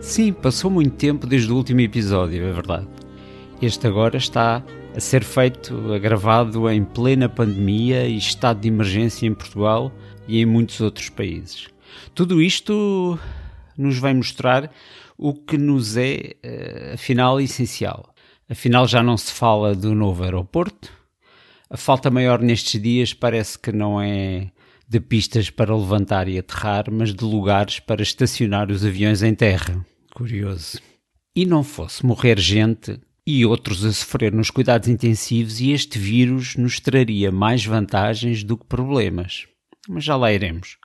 Sim, passou muito tempo desde o último episódio, é verdade. Este agora está a ser feito, gravado em plena pandemia e estado de emergência em Portugal e em muitos outros países. Tudo isto nos vai mostrar o que nos é, eh, afinal, essencial. Afinal, já não se fala do novo aeroporto. A falta maior nestes dias parece que não é de pistas para levantar e aterrar, mas de lugares para estacionar os aviões em terra. Curioso. E não fosse morrer gente e outros a sofrer nos cuidados intensivos, e este vírus nos traria mais vantagens do que problemas. Mas já lá iremos.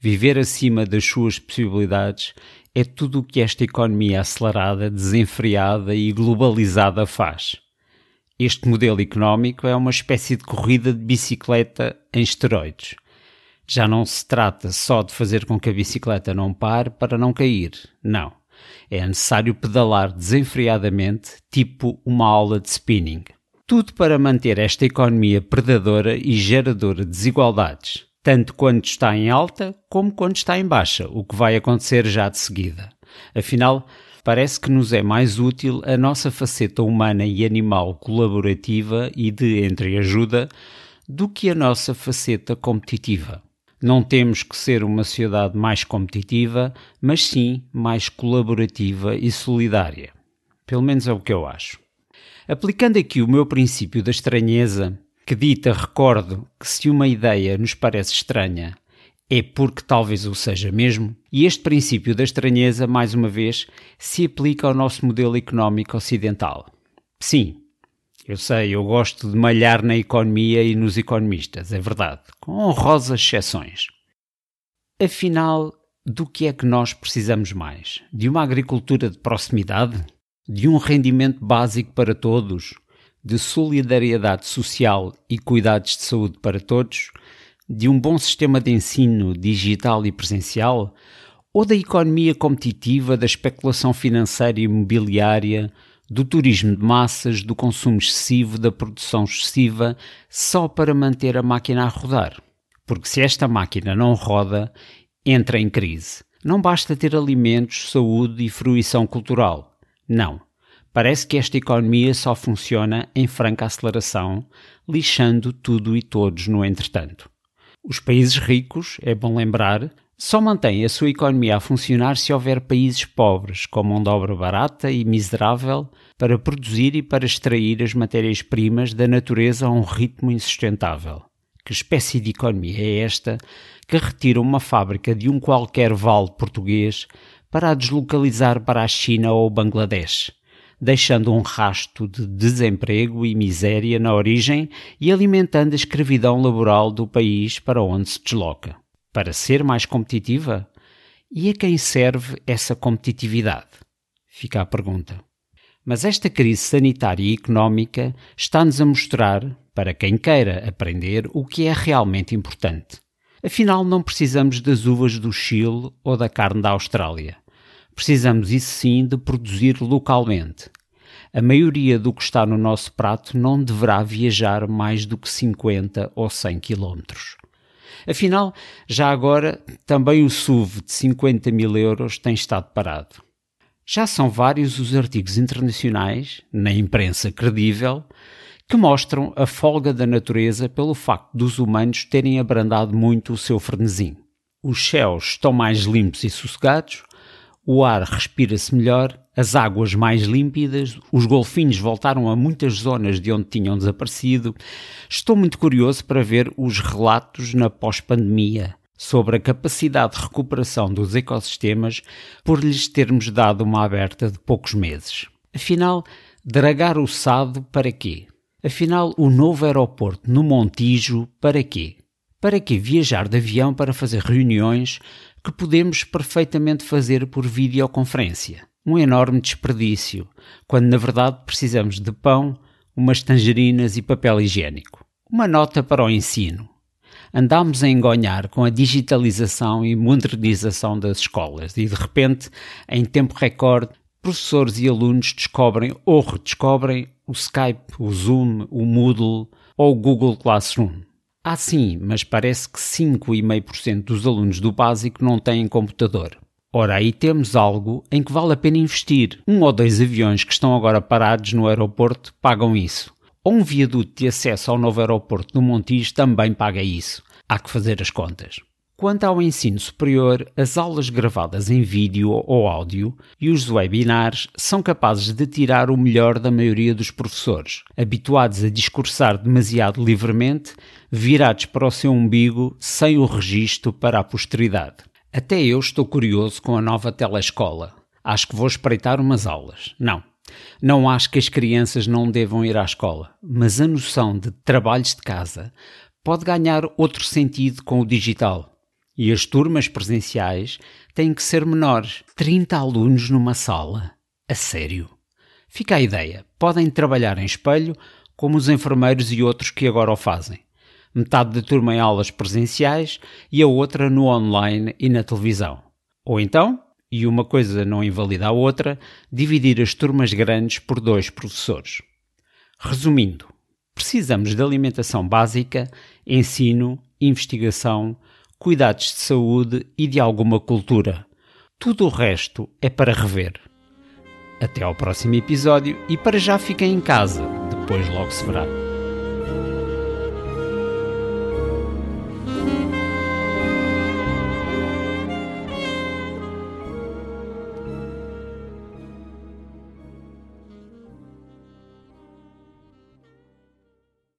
Viver acima das suas possibilidades é tudo o que esta economia acelerada, desenfreada e globalizada faz. Este modelo económico é uma espécie de corrida de bicicleta em esteroides já não se trata só de fazer com que a bicicleta não pare para não cair. Não. É necessário pedalar desenfreadamente, tipo uma aula de spinning. Tudo para manter esta economia predadora e geradora de desigualdades, tanto quando está em alta como quando está em baixa, o que vai acontecer já de seguida. Afinal, parece que nos é mais útil a nossa faceta humana e animal colaborativa e de entreajuda do que a nossa faceta competitiva. Não temos que ser uma sociedade mais competitiva, mas sim mais colaborativa e solidária. Pelo menos é o que eu acho. Aplicando aqui o meu princípio da estranheza, que dita, recordo, que se uma ideia nos parece estranha, é porque talvez o seja mesmo, e este princípio da estranheza, mais uma vez, se aplica ao nosso modelo económico ocidental. Sim, eu sei, eu gosto de malhar na economia e nos economistas, é verdade, com honrosas exceções. Afinal, do que é que nós precisamos mais? De uma agricultura de proximidade? De um rendimento básico para todos? De solidariedade social e cuidados de saúde para todos? De um bom sistema de ensino digital e presencial? Ou da economia competitiva, da especulação financeira e imobiliária, do turismo de massas, do consumo excessivo, da produção excessiva, só para manter a máquina a rodar. Porque se esta máquina não roda, entra em crise. Não basta ter alimentos, saúde e fruição cultural. Não. Parece que esta economia só funciona em franca aceleração, lixando tudo e todos no entretanto. Os países ricos, é bom lembrar, só mantém a sua economia a funcionar se houver países pobres, com mão de obra barata e miserável, para produzir e para extrair as matérias-primas da natureza a um ritmo insustentável. Que espécie de economia é esta que retira uma fábrica de um qualquer vale português para a deslocalizar para a China ou Bangladesh, deixando um rasto de desemprego e miséria na origem e alimentando a escravidão laboral do país para onde se desloca? Para ser mais competitiva? E a quem serve essa competitividade? Fica a pergunta. Mas esta crise sanitária e económica está-nos a mostrar, para quem queira aprender, o que é realmente importante. Afinal, não precisamos das uvas do Chile ou da carne da Austrália. Precisamos, isso sim, de produzir localmente. A maioria do que está no nosso prato não deverá viajar mais do que 50 ou 100 quilómetros. Afinal, já agora, também o SUV de 50 mil euros tem estado parado. Já são vários os artigos internacionais, na imprensa credível, que mostram a folga da natureza pelo facto dos humanos terem abrandado muito o seu frenesim. Os céus estão mais limpos e sossegados, o ar respira-se melhor, as águas mais límpidas, os golfinhos voltaram a muitas zonas de onde tinham desaparecido. Estou muito curioso para ver os relatos na pós-pandemia sobre a capacidade de recuperação dos ecossistemas por lhes termos dado uma aberta de poucos meses. Afinal, dragar o Sado para quê? Afinal, o novo aeroporto no Montijo para quê? Para que viajar de avião para fazer reuniões que podemos perfeitamente fazer por videoconferência. Um enorme desperdício, quando na verdade precisamos de pão, umas tangerinas e papel higiênico. Uma nota para o ensino. Andámos a engonhar com a digitalização e modernização das escolas e de repente, em tempo recorde, professores e alunos descobrem ou redescobrem o Skype, o Zoom, o Moodle ou o Google Classroom. Ah, sim, mas parece que 5,5% dos alunos do básico não têm computador. Ora, aí temos algo em que vale a pena investir. Um ou dois aviões que estão agora parados no aeroporto pagam isso. Ou um viaduto de acesso ao novo aeroporto do Montijo também paga isso. Há que fazer as contas. Quanto ao ensino superior, as aulas gravadas em vídeo ou áudio e os webinars são capazes de tirar o melhor da maioria dos professores, habituados a discursar demasiado livremente, virados para o seu umbigo sem o registro para a posteridade. Até eu estou curioso com a nova telescola. Acho que vou espreitar umas aulas. Não. Não acho que as crianças não devam ir à escola, mas a noção de trabalhos de casa pode ganhar outro sentido com o digital. E as turmas presenciais têm que ser menores. 30 alunos numa sala. A sério. Fica a ideia. Podem trabalhar em espelho, como os enfermeiros e outros que agora o fazem. Metade da turma em aulas presenciais e a outra no online e na televisão. Ou então, e uma coisa não invalida a outra, dividir as turmas grandes por dois professores. Resumindo, precisamos de alimentação básica, ensino, investigação, cuidados de saúde e de alguma cultura. Tudo o resto é para rever. Até ao próximo episódio e para já fiquem em casa, depois logo se verá.